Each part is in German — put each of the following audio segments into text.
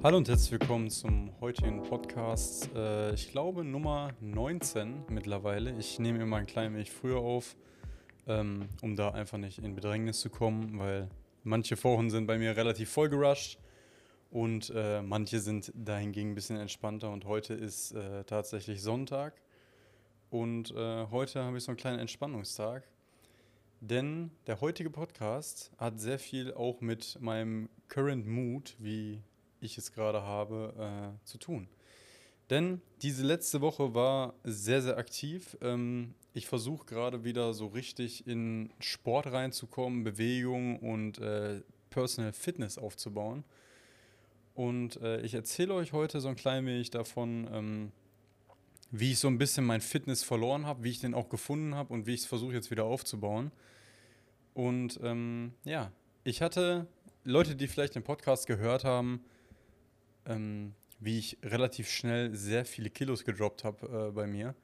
Hallo und herzlich willkommen zum heutigen Podcast. Äh, ich glaube Nummer 19 mittlerweile. Ich nehme immer ein klein wenig früher auf, ähm, um da einfach nicht in Bedrängnis zu kommen, weil manche Wochen sind bei mir relativ voll gerusht und äh, manche sind dahingegen ein bisschen entspannter. Und heute ist äh, tatsächlich Sonntag und äh, heute habe ich so einen kleinen Entspannungstag. Denn der heutige Podcast hat sehr viel auch mit meinem Current Mood, wie ich es gerade habe, äh, zu tun. Denn diese letzte Woche war sehr, sehr aktiv. Ähm, ich versuche gerade wieder so richtig in Sport reinzukommen, Bewegung und äh, Personal Fitness aufzubauen. Und äh, ich erzähle euch heute so ein klein wenig davon, ähm, wie ich so ein bisschen mein Fitness verloren habe, wie ich den auch gefunden habe und wie ich es versuche jetzt wieder aufzubauen. Und ähm, ja, ich hatte Leute, die vielleicht den Podcast gehört haben, ähm, wie ich relativ schnell sehr viele Kilos gedroppt habe äh, bei mir.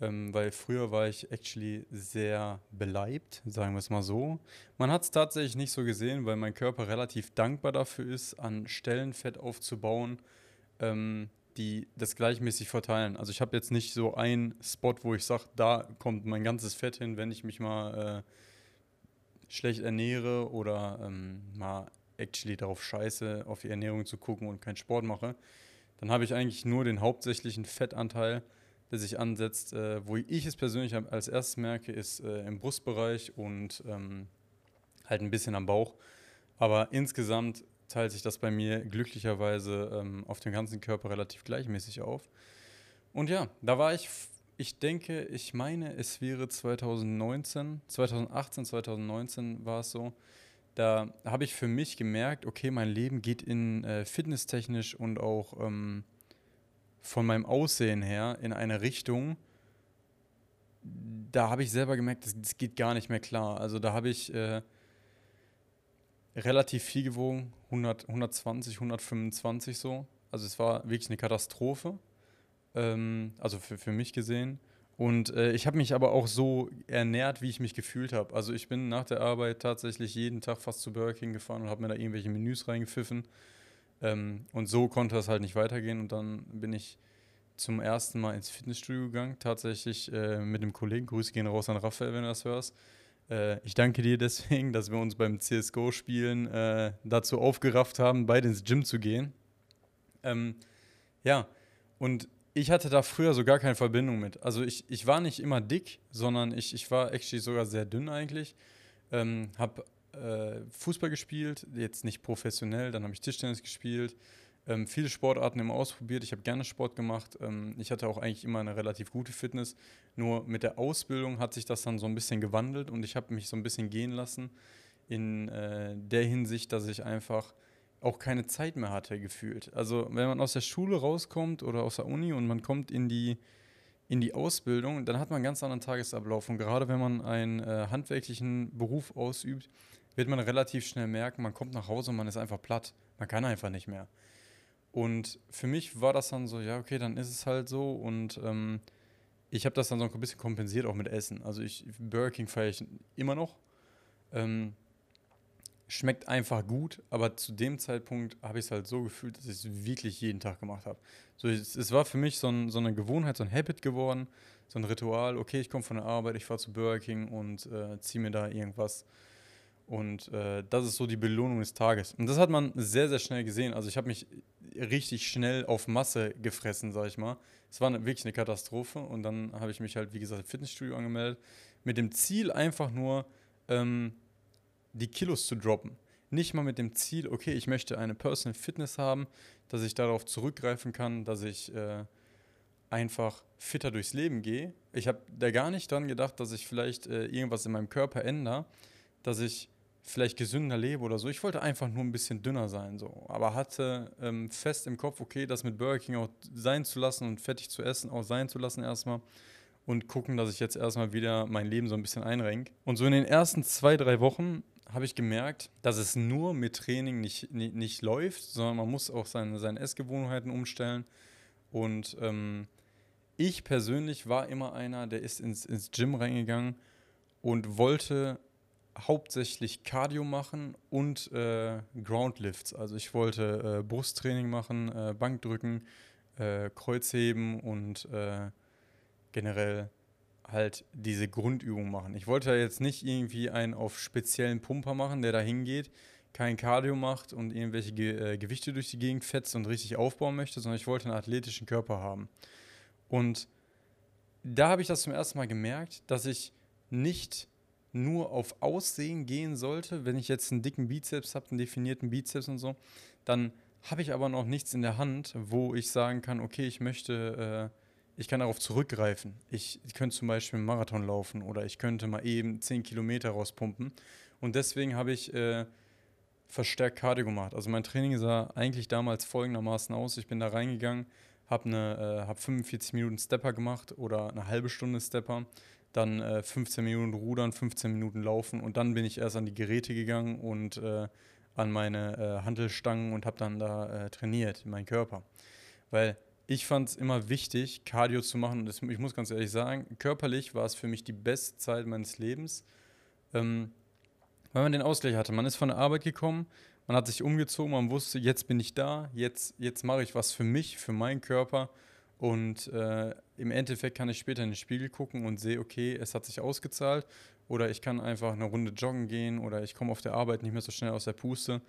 Ähm, weil früher war ich actually sehr beleibt, sagen wir es mal so. Man hat es tatsächlich nicht so gesehen, weil mein Körper relativ dankbar dafür ist, an Stellen Fett aufzubauen, ähm, die das gleichmäßig verteilen. Also ich habe jetzt nicht so einen Spot, wo ich sage, da kommt mein ganzes Fett hin, wenn ich mich mal äh, schlecht ernähre oder ähm, mal actually darauf scheiße, auf die Ernährung zu gucken und keinen Sport mache, dann habe ich eigentlich nur den hauptsächlichen Fettanteil, der sich ansetzt. Äh, wo ich es persönlich als erstes merke, ist äh, im Brustbereich und ähm, halt ein bisschen am Bauch. Aber insgesamt teilt sich das bei mir glücklicherweise ähm, auf den ganzen Körper relativ gleichmäßig auf. Und ja, da war ich, ich denke, ich meine, es wäre 2019, 2018, 2019 war es so da habe ich für mich gemerkt, okay, mein Leben geht in äh, fitnesstechnisch und auch ähm, von meinem Aussehen her in eine Richtung, da habe ich selber gemerkt, das, das, geht gar nicht mehr klar. Also da habe ich äh, relativ viel gewogen, 100, 120, 125 so. Also es war wirklich eine Katastrophe, ähm, also für, für mich gesehen. Und äh, ich habe mich aber auch so ernährt, wie ich mich gefühlt habe. Also ich bin nach der Arbeit tatsächlich jeden Tag fast zu Burger King gefahren und habe mir da irgendwelche Menüs reingepfiffen. Ähm, und so konnte das halt nicht weitergehen. Und dann bin ich zum ersten Mal ins Fitnessstudio gegangen, tatsächlich äh, mit einem Kollegen. Grüße gehen raus an Raphael, wenn du das hörst. Äh, ich danke dir deswegen, dass wir uns beim CSGO-Spielen äh, dazu aufgerafft haben, beide ins Gym zu gehen. Ähm, ja, und ich hatte da früher so gar keine Verbindung mit. Also ich, ich war nicht immer dick, sondern ich, ich war actually sogar sehr dünn eigentlich. Ähm, habe äh, Fußball gespielt, jetzt nicht professionell, dann habe ich Tischtennis gespielt, ähm, viele Sportarten immer ausprobiert. Ich habe gerne Sport gemacht. Ähm, ich hatte auch eigentlich immer eine relativ gute Fitness. Nur mit der Ausbildung hat sich das dann so ein bisschen gewandelt und ich habe mich so ein bisschen gehen lassen in äh, der Hinsicht, dass ich einfach auch keine Zeit mehr hatte, gefühlt. Also wenn man aus der Schule rauskommt oder aus der Uni und man kommt in die, in die Ausbildung, dann hat man einen ganz anderen Tagesablauf. Und gerade wenn man einen äh, handwerklichen Beruf ausübt, wird man relativ schnell merken, man kommt nach Hause und man ist einfach platt. Man kann einfach nicht mehr. Und für mich war das dann so, ja, okay, dann ist es halt so. Und ähm, ich habe das dann so ein bisschen kompensiert, auch mit Essen. Also ich, Burger King feiere ich immer noch. Ähm, schmeckt einfach gut, aber zu dem Zeitpunkt habe ich es halt so gefühlt, dass ich es wirklich jeden Tag gemacht habe. So, es, es, war für mich so, ein, so, eine Gewohnheit, so ein Habit geworden, so ein Ritual. Okay, ich komme von der Arbeit, ich fahre zu Burger King und äh, ziehe mir da irgendwas. Und äh, das ist so die Belohnung des Tages. Und das hat man sehr, sehr schnell gesehen. Also ich habe mich richtig schnell auf Masse gefressen, sag ich mal. Es war eine, wirklich eine Katastrophe. Und dann habe ich mich halt, wie gesagt, im Fitnessstudio angemeldet. Mit dem Ziel einfach nur, ähm, die Kilos zu droppen. Nicht mal mit dem Ziel, okay, ich möchte eine Personal Fitness haben, dass ich darauf zurückgreifen kann, dass ich äh, einfach fitter durchs Leben gehe. Ich habe da gar nicht dran gedacht, dass ich vielleicht äh, irgendwas in meinem Körper ändere, dass ich vielleicht gesünder lebe oder so. Ich wollte einfach nur ein bisschen dünner sein, so. Aber hatte ähm, fest im Kopf, okay, das mit Burger King auch sein zu lassen und fettig zu essen auch sein zu lassen erstmal und gucken, dass ich jetzt erstmal wieder mein Leben so ein bisschen einrenke. Und so in den ersten zwei, drei Wochen habe ich gemerkt, dass es nur mit Training nicht, nicht, nicht läuft, sondern man muss auch seine, seine Essgewohnheiten umstellen. Und ähm, ich persönlich war immer einer, der ist ins, ins Gym reingegangen und wollte hauptsächlich Cardio machen und äh, Groundlifts. Also ich wollte äh, Brusttraining machen, äh, Bankdrücken, äh, Kreuzheben und äh, generell halt diese Grundübung machen. Ich wollte jetzt nicht irgendwie einen auf speziellen Pumper machen, der da hingeht, kein Cardio macht und irgendwelche Ge äh, Gewichte durch die Gegend fetzt und richtig aufbauen möchte, sondern ich wollte einen athletischen Körper haben. Und da habe ich das zum ersten Mal gemerkt, dass ich nicht nur auf Aussehen gehen sollte, wenn ich jetzt einen dicken Bizeps habe, einen definierten Bizeps und so, dann habe ich aber noch nichts in der Hand, wo ich sagen kann, okay, ich möchte, äh, ich kann darauf zurückgreifen. Ich, ich könnte zum Beispiel einen Marathon laufen oder ich könnte mal eben 10 Kilometer rauspumpen. Und deswegen habe ich äh, verstärkt Cardio gemacht. Also mein Training sah eigentlich damals folgendermaßen aus. Ich bin da reingegangen, habe äh, hab 45 Minuten Stepper gemacht oder eine halbe Stunde Stepper dann äh, 15 Minuten rudern, 15 Minuten laufen und dann bin ich erst an die Geräte gegangen und äh, an meine äh, Handelstangen und habe dann da äh, trainiert, meinen Körper. Weil ich fand es immer wichtig, Cardio zu machen und das, ich muss ganz ehrlich sagen, körperlich war es für mich die beste Zeit meines Lebens, ähm, weil man den Ausgleich hatte. Man ist von der Arbeit gekommen, man hat sich umgezogen, man wusste, jetzt bin ich da, jetzt, jetzt mache ich was für mich, für meinen Körper und äh, im Endeffekt kann ich später in den Spiegel gucken und sehe, okay, es hat sich ausgezahlt. Oder ich kann einfach eine Runde joggen gehen oder ich komme auf der Arbeit nicht mehr so schnell aus der Puste.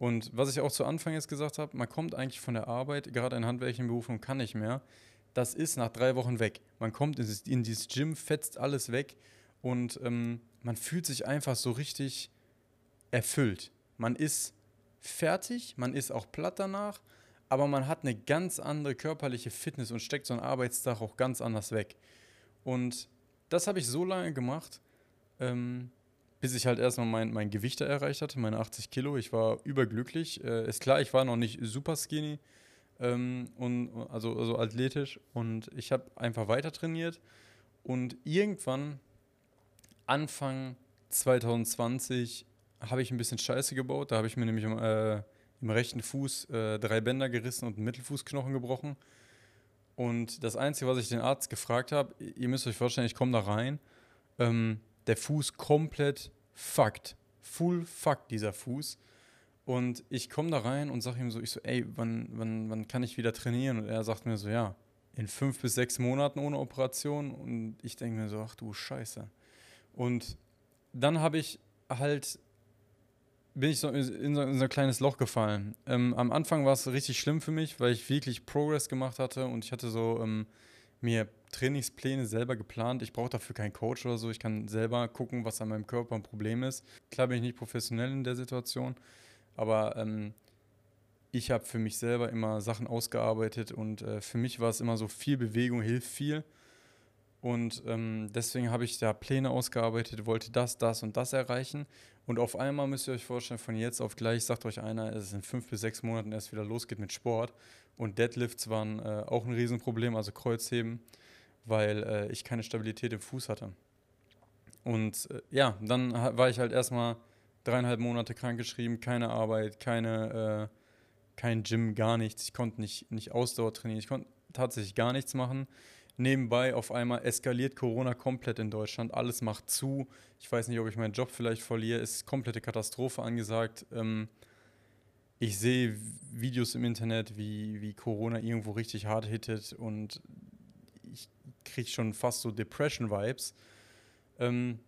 Und was ich auch zu Anfang jetzt gesagt habe, man kommt eigentlich von der Arbeit, gerade in handwerklichen Berufen kann nicht mehr. Das ist nach drei Wochen weg. Man kommt in dieses, Gym, fetzt alles weg und ähm, man fühlt sich einfach so richtig erfüllt. Man ist fertig, man ist auch platt danach aber man hat eine ganz andere körperliche Fitness und steckt so einen Arbeitstag auch ganz anders weg. Und das habe ich so lange gemacht, ähm, bis ich halt erstmal mein, mein Gewicht erreicht hatte, meine 80 Kilo. Ich war überglücklich. Äh, ist klar, ich war noch nicht super skinny, ähm, und, also, also athletisch. Und ich habe einfach weiter trainiert. Und irgendwann, Anfang 2020, habe ich ein bisschen Scheiße gebaut. Da habe ich mir nämlich äh, im rechten Fuß äh, drei Bänder gerissen und einen Mittelfußknochen gebrochen. Und das Einzige, was ich den Arzt gefragt habe, ihr müsst euch vorstellen, ich komme da rein, ähm, der Fuß komplett fucked. Full fucked, dieser Fuß. Und ich komme da rein und sage ihm so, ich so, ey, wann, wann, wann kann ich wieder trainieren? Und er sagt mir so, ja, in fünf bis sechs Monaten ohne Operation. Und ich denke mir so, ach du Scheiße. Und dann habe ich halt bin ich so in so, in so ein kleines Loch gefallen. Ähm, am Anfang war es richtig schlimm für mich, weil ich wirklich Progress gemacht hatte und ich hatte so ähm, mir Trainingspläne selber geplant. Ich brauche dafür keinen Coach oder so. Ich kann selber gucken, was an meinem Körper ein Problem ist. Klar bin ich nicht professionell in der Situation, aber ähm, ich habe für mich selber immer Sachen ausgearbeitet und äh, für mich war es immer so, viel Bewegung hilft viel. Und ähm, deswegen habe ich da Pläne ausgearbeitet, wollte das, das und das erreichen. Und auf einmal müsst ihr euch vorstellen, von jetzt auf gleich sagt euch einer, es in fünf bis sechs Monaten erst wieder losgeht mit Sport. Und Deadlifts waren äh, auch ein Riesenproblem, also Kreuzheben, weil äh, ich keine Stabilität im Fuß hatte. Und äh, ja, dann war ich halt erstmal dreieinhalb Monate krankgeschrieben, keine Arbeit, keine, äh, kein Gym, gar nichts. Ich konnte nicht, nicht Ausdauer trainieren, ich konnte tatsächlich gar nichts machen. Nebenbei auf einmal eskaliert Corona komplett in Deutschland. Alles macht zu. Ich weiß nicht, ob ich meinen Job vielleicht verliere. Ist komplette Katastrophe angesagt. Ähm, ich sehe Videos im Internet, wie, wie Corona irgendwo richtig hart hittet und ich kriege schon fast so Depression-Vibes. Ähm,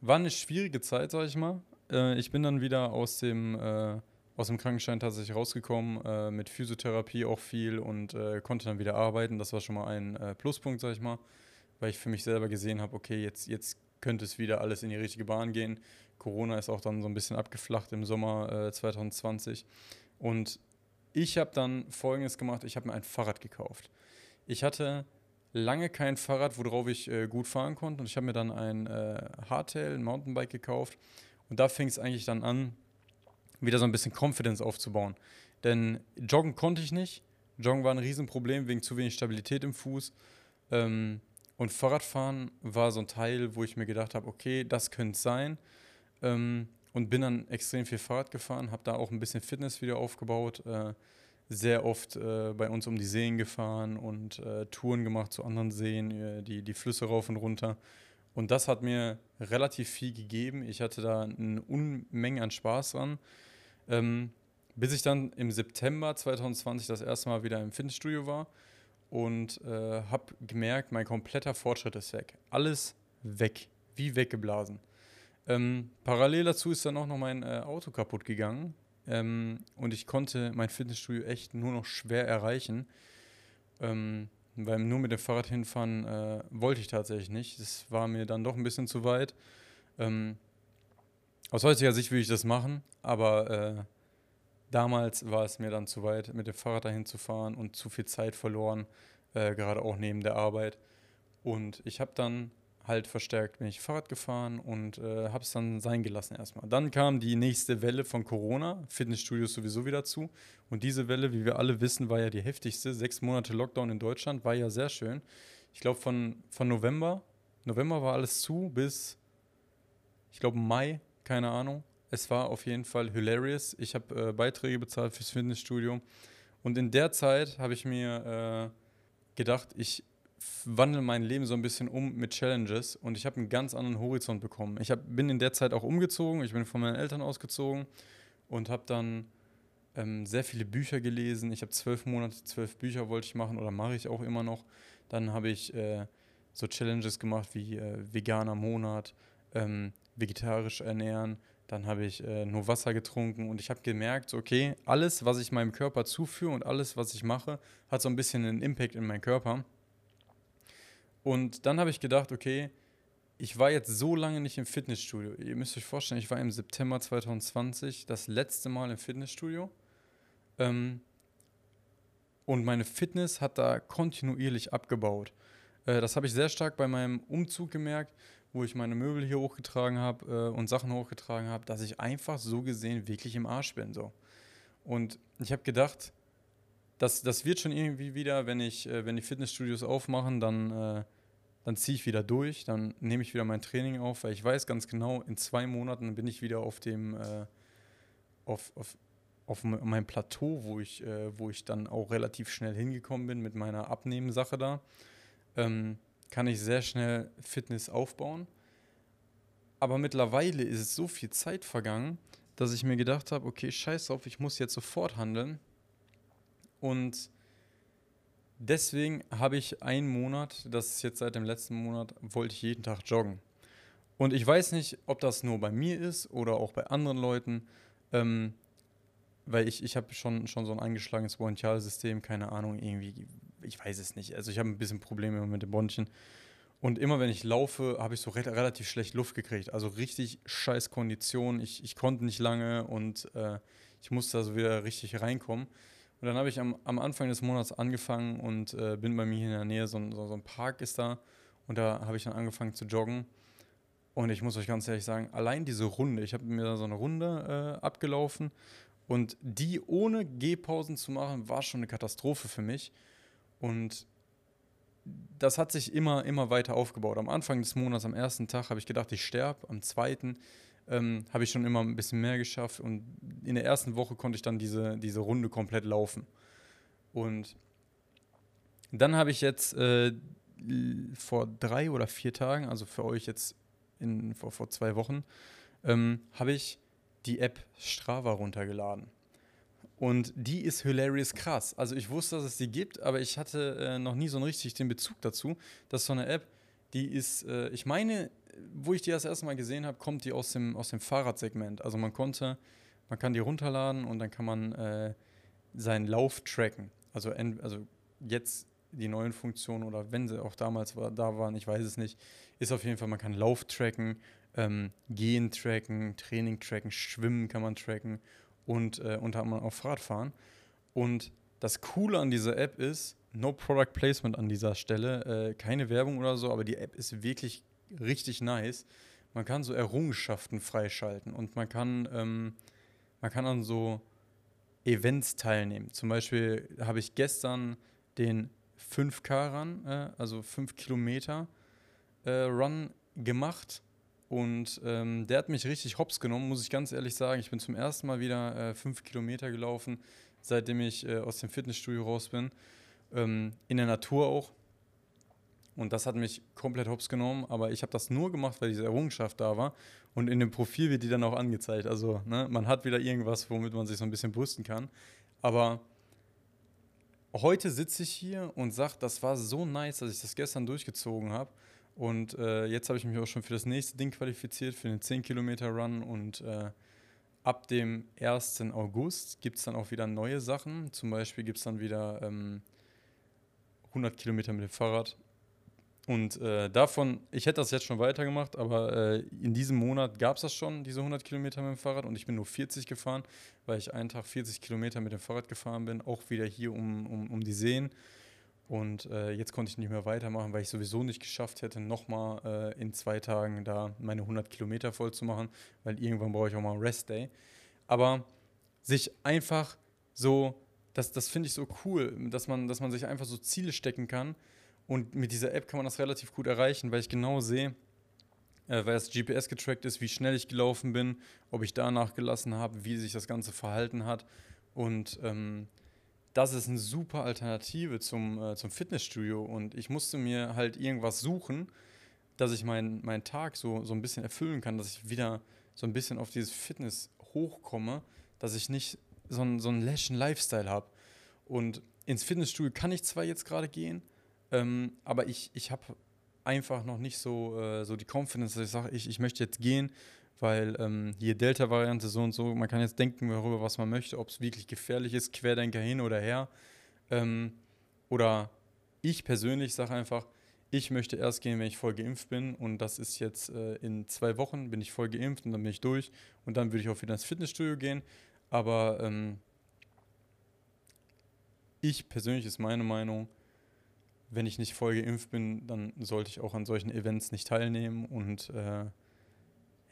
war eine schwierige Zeit, sag ich mal. Äh, ich bin dann wieder aus dem äh, aus dem Krankenschein tatsächlich rausgekommen, äh, mit Physiotherapie auch viel und äh, konnte dann wieder arbeiten. Das war schon mal ein äh, Pluspunkt, sag ich mal, weil ich für mich selber gesehen habe, okay, jetzt, jetzt könnte es wieder alles in die richtige Bahn gehen. Corona ist auch dann so ein bisschen abgeflacht im Sommer 2020. Äh, und ich habe dann Folgendes gemacht, ich habe mir ein Fahrrad gekauft. Ich hatte lange kein Fahrrad, worauf ich äh, gut fahren konnte und ich habe mir dann ein äh, Hardtail, ein Mountainbike gekauft. Und da fing es eigentlich dann an, wieder so ein bisschen Confidence aufzubauen. Denn joggen konnte ich nicht. Joggen war ein Riesenproblem wegen zu wenig Stabilität im Fuß. Ähm, und Fahrradfahren war so ein Teil, wo ich mir gedacht habe, okay, das könnte es sein. Ähm, und bin dann extrem viel Fahrrad gefahren, habe da auch ein bisschen Fitness wieder aufgebaut. Äh, sehr oft äh, bei uns um die Seen gefahren und äh, Touren gemacht zu anderen Seen, äh, die, die Flüsse rauf und runter. Und das hat mir relativ viel gegeben. Ich hatte da eine Unmenge an Spaß dran. Ähm, bis ich dann im September 2020 das erste Mal wieder im Fitnessstudio war und äh, habe gemerkt, mein kompletter Fortschritt ist weg. Alles weg, wie weggeblasen. Ähm, parallel dazu ist dann auch noch mein äh, Auto kaputt gegangen ähm, und ich konnte mein Fitnessstudio echt nur noch schwer erreichen. Ähm, weil nur mit dem Fahrrad hinfahren äh, wollte ich tatsächlich nicht. Das war mir dann doch ein bisschen zu weit. Ähm, aus heutiger Sicht würde ich das machen, aber äh, damals war es mir dann zu weit, mit dem Fahrrad dahin zu fahren und zu viel Zeit verloren, äh, gerade auch neben der Arbeit. Und ich habe dann halt verstärkt bin ich Fahrrad gefahren und äh, habe es dann sein gelassen erstmal. Dann kam die nächste Welle von Corona, Fitnessstudios sowieso wieder zu. Und diese Welle, wie wir alle wissen, war ja die heftigste. Sechs Monate Lockdown in Deutschland war ja sehr schön. Ich glaube von, von November, November war alles zu bis, ich glaube Mai, keine Ahnung. Es war auf jeden Fall hilarious. Ich habe äh, Beiträge bezahlt fürs Fitnessstudio. Und in der Zeit habe ich mir äh, gedacht, ich wandle mein Leben so ein bisschen um mit Challenges und ich habe einen ganz anderen Horizont bekommen. Ich hab, bin in der Zeit auch umgezogen, ich bin von meinen Eltern ausgezogen und habe dann ähm, sehr viele Bücher gelesen. Ich habe zwölf Monate, zwölf Bücher wollte ich machen oder mache ich auch immer noch. Dann habe ich äh, so Challenges gemacht wie äh, veganer Monat, ähm, vegetarisch ernähren. Dann habe ich äh, nur Wasser getrunken und ich habe gemerkt, okay, alles, was ich meinem Körper zuführe und alles, was ich mache, hat so ein bisschen einen Impact in meinen Körper. Und dann habe ich gedacht, okay, ich war jetzt so lange nicht im Fitnessstudio. Ihr müsst euch vorstellen, ich war im September 2020 das letzte Mal im Fitnessstudio. Ähm, und meine Fitness hat da kontinuierlich abgebaut. Äh, das habe ich sehr stark bei meinem Umzug gemerkt, wo ich meine Möbel hier hochgetragen habe äh, und Sachen hochgetragen habe, dass ich einfach so gesehen wirklich im Arsch bin. So. Und ich habe gedacht, das, das wird schon irgendwie wieder, wenn ich, äh, wenn die Fitnessstudios aufmachen, dann äh, dann ziehe ich wieder durch, dann nehme ich wieder mein Training auf, weil ich weiß ganz genau, in zwei Monaten bin ich wieder auf dem, äh, auf, auf, auf meinem Plateau, wo ich, äh, wo ich dann auch relativ schnell hingekommen bin mit meiner Abnehmensache da. Ähm, kann ich sehr schnell Fitness aufbauen. Aber mittlerweile ist so viel Zeit vergangen, dass ich mir gedacht habe, okay, scheiß drauf, ich muss jetzt sofort handeln. Und deswegen habe ich einen Monat, das ist jetzt seit dem letzten Monat, wollte ich jeden Tag joggen. Und ich weiß nicht, ob das nur bei mir ist oder auch bei anderen Leuten, ähm, weil ich, ich habe schon, schon so ein eingeschlagenes Bronchialsystem, keine Ahnung, irgendwie, ich weiß es nicht. Also ich habe ein bisschen Probleme mit dem Bronchien. Und immer wenn ich laufe, habe ich so re relativ schlecht Luft gekriegt. Also richtig scheiß Kondition. Ich, ich konnte nicht lange und äh, ich musste also wieder richtig reinkommen. Und dann habe ich am, am Anfang des Monats angefangen und äh, bin bei mir in der Nähe, so, so, so ein Park ist da. Und da habe ich dann angefangen zu joggen. Und ich muss euch ganz ehrlich sagen, allein diese Runde, ich habe mir da so eine Runde äh, abgelaufen und die ohne Gehpausen zu machen, war schon eine Katastrophe für mich. Und das hat sich immer, immer weiter aufgebaut. Am Anfang des Monats, am ersten Tag, habe ich gedacht, ich sterbe. Am zweiten ähm, habe ich schon immer ein bisschen mehr geschafft. Und in der ersten Woche konnte ich dann diese, diese Runde komplett laufen. Und dann habe ich jetzt äh, vor drei oder vier Tagen, also für euch jetzt in, vor, vor zwei Wochen, ähm, habe ich die App Strava runtergeladen. Und die ist hilarious krass. Also ich wusste, dass es die gibt, aber ich hatte äh, noch nie so richtig den Bezug dazu. Das ist so eine App, die ist, äh, ich meine, wo ich die das erste Mal gesehen habe, kommt die aus dem, aus dem Fahrradsegment. Also man konnte, man kann die runterladen und dann kann man äh, seinen Lauf tracken. Also, also jetzt die neuen Funktionen oder wenn sie auch damals war, da waren, ich weiß es nicht, ist auf jeden Fall, man kann Lauf tracken, ähm, Gehen tracken, Training tracken, Schwimmen kann man tracken und äh, unter anderem auch Fahrradfahren. Und das Coole an dieser App ist, no Product Placement an dieser Stelle, äh, keine Werbung oder so, aber die App ist wirklich richtig nice. Man kann so Errungenschaften freischalten und man kann, ähm, man kann an so Events teilnehmen. Zum Beispiel habe ich gestern den 5K-Run, äh, also 5 Kilometer äh, Run gemacht und ähm, der hat mich richtig hops genommen, muss ich ganz ehrlich sagen. Ich bin zum ersten Mal wieder 5 äh, Kilometer gelaufen seitdem ich äh, aus dem Fitnessstudio raus bin. Ähm, in der Natur auch. Und das hat mich komplett hops genommen, aber ich habe das nur gemacht, weil diese Errungenschaft da war. Und in dem Profil wird die dann auch angezeigt. Also ne, man hat wieder irgendwas, womit man sich so ein bisschen brüsten kann. Aber heute sitze ich hier und sage, das war so nice, dass ich das gestern durchgezogen habe. Und äh, jetzt habe ich mich auch schon für das nächste Ding qualifiziert, für den 10 Kilometer Run. Und äh, ab dem 1. August gibt es dann auch wieder neue Sachen. Zum Beispiel gibt es dann wieder ähm, 100 Kilometer mit dem Fahrrad und äh, davon, ich hätte das jetzt schon weitergemacht, aber äh, in diesem Monat gab es das schon, diese 100 Kilometer mit dem Fahrrad und ich bin nur 40 gefahren, weil ich einen Tag 40 Kilometer mit dem Fahrrad gefahren bin, auch wieder hier um, um, um die Seen. Und äh, jetzt konnte ich nicht mehr weitermachen, weil ich sowieso nicht geschafft hätte, nochmal äh, in zwei Tagen da meine 100 Kilometer voll zu machen, weil irgendwann brauche ich auch mal einen Rest Day. Aber sich einfach so, das, das finde ich so cool, dass man, dass man sich einfach so Ziele stecken kann und mit dieser App kann man das relativ gut erreichen, weil ich genau sehe, äh, weil das GPS getrackt ist, wie schnell ich gelaufen bin, ob ich da nachgelassen habe, wie sich das Ganze verhalten hat. Und ähm, das ist eine super Alternative zum, äh, zum Fitnessstudio. Und ich musste mir halt irgendwas suchen, dass ich meinen mein Tag so, so ein bisschen erfüllen kann, dass ich wieder so ein bisschen auf dieses Fitness hochkomme, dass ich nicht so, ein, so einen läschen Lifestyle habe. Und ins Fitnessstudio kann ich zwar jetzt gerade gehen, ähm, aber ich, ich habe einfach noch nicht so, äh, so die Confidence, dass ich sage, ich, ich möchte jetzt gehen, weil ähm, hier Delta-Variante so und so, man kann jetzt denken darüber, was man möchte, ob es wirklich gefährlich ist, Querdenker hin oder her. Ähm, oder ich persönlich sage einfach, ich möchte erst gehen, wenn ich voll geimpft bin und das ist jetzt äh, in zwei Wochen, bin ich voll geimpft und dann bin ich durch und dann würde ich auch wieder ins Fitnessstudio gehen. Aber ähm, ich persönlich ist meine Meinung, wenn ich nicht voll geimpft bin, dann sollte ich auch an solchen Events nicht teilnehmen. Und äh,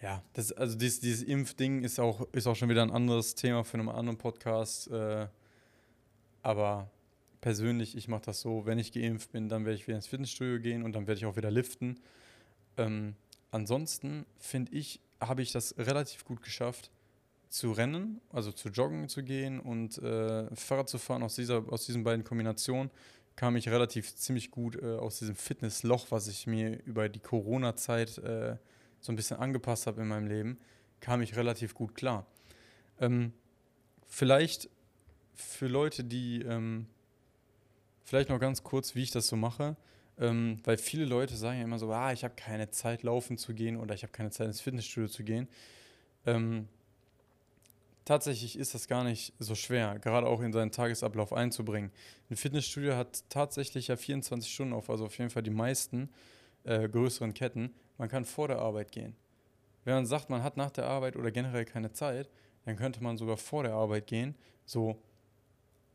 ja, das, also dieses, dieses Impfding ist auch, ist auch schon wieder ein anderes Thema für einen anderen Podcast. Äh, aber persönlich, ich mache das so, wenn ich geimpft bin, dann werde ich wieder ins Fitnessstudio gehen und dann werde ich auch wieder liften. Ähm, ansonsten finde ich, habe ich das relativ gut geschafft, zu rennen, also zu joggen zu gehen und äh, Fahrrad zu fahren aus, dieser, aus diesen beiden Kombinationen kam ich relativ ziemlich gut äh, aus diesem Fitnessloch, was ich mir über die Corona-Zeit äh, so ein bisschen angepasst habe in meinem Leben, kam ich relativ gut klar. Ähm, vielleicht für Leute, die, ähm, vielleicht noch ganz kurz, wie ich das so mache, ähm, weil viele Leute sagen ja immer so, ah, ich habe keine Zeit laufen zu gehen oder ich habe keine Zeit ins Fitnessstudio zu gehen. Ähm, tatsächlich ist das gar nicht so schwer, gerade auch in seinen Tagesablauf einzubringen. Ein Fitnessstudio hat tatsächlich ja 24 Stunden auf, also auf jeden Fall die meisten äh, größeren Ketten. Man kann vor der Arbeit gehen. Wenn man sagt, man hat nach der Arbeit oder generell keine Zeit, dann könnte man sogar vor der Arbeit gehen. So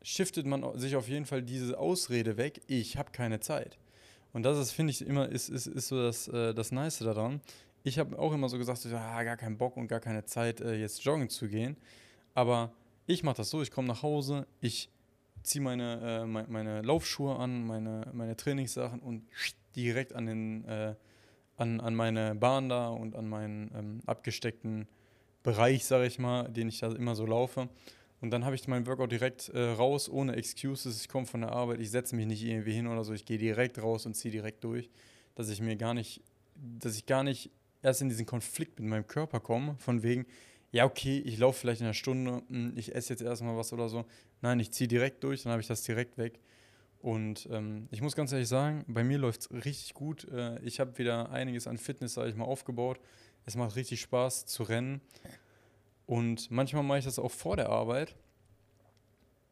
shiftet man sich auf jeden Fall diese Ausrede weg, ich habe keine Zeit. Und das ist, finde ich, immer, ist, ist, ist so das, äh, das Nice daran. Ich habe auch immer so gesagt, so, ah, gar keinen Bock und gar keine Zeit, äh, jetzt joggen zu gehen. Aber ich mache das so, ich komme nach Hause, ich ziehe meine, äh, meine, Laufschuhe an, meine, meine Trainingssachen und direkt an, den, äh, an, an meine Bahn da und an meinen ähm, abgesteckten Bereich, sage ich mal, den ich da immer so laufe. Und dann habe ich meinen Workout direkt äh, raus, ohne Excuses. Ich komme von der Arbeit, ich setze mich nicht irgendwie hin oder so. Ich gehe direkt raus und ziehe direkt durch, dass ich mir gar nicht, dass ich gar nicht erst in diesen Konflikt mit meinem Körper komme, von wegen, ja, okay, ich laufe vielleicht in einer Stunde, hm, ich esse jetzt erstmal was oder so. Nein, ich ziehe direkt durch, dann habe ich das direkt weg. Und ähm, ich muss ganz ehrlich sagen, bei mir läuft es richtig gut. Äh, ich habe wieder einiges an Fitness, sage ich mal, aufgebaut. Es macht richtig Spaß zu rennen. Und manchmal mache ich das auch vor der Arbeit.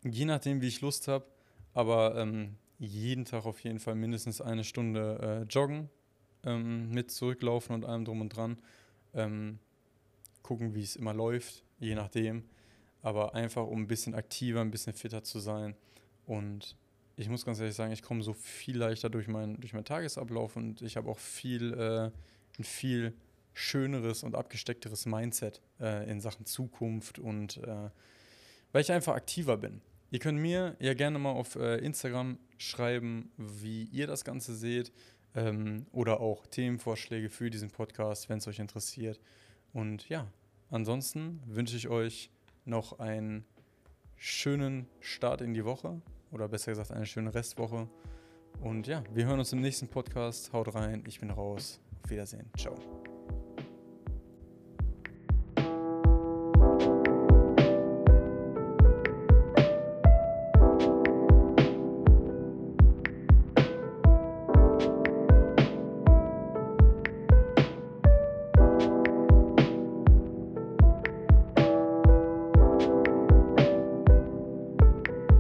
Je nachdem, wie ich Lust habe. Aber ähm, jeden Tag auf jeden Fall mindestens eine Stunde äh, joggen, ähm, mit zurücklaufen und allem drum und dran. Ähm, gucken, wie es immer läuft, je nachdem. Aber einfach, um ein bisschen aktiver, ein bisschen fitter zu sein. Und ich muss ganz ehrlich sagen, ich komme so viel leichter durch, mein, durch meinen Tagesablauf und ich habe auch viel, äh, ein viel schöneres und abgesteckteres Mindset äh, in Sachen Zukunft und äh, weil ich einfach aktiver bin. Ihr könnt mir ja gerne mal auf äh, Instagram schreiben, wie ihr das Ganze seht ähm, oder auch Themenvorschläge für diesen Podcast, wenn es euch interessiert. Und ja, ansonsten wünsche ich euch noch einen schönen Start in die Woche oder besser gesagt eine schöne Restwoche. Und ja, wir hören uns im nächsten Podcast. Haut rein, ich bin raus. Auf Wiedersehen. Ciao.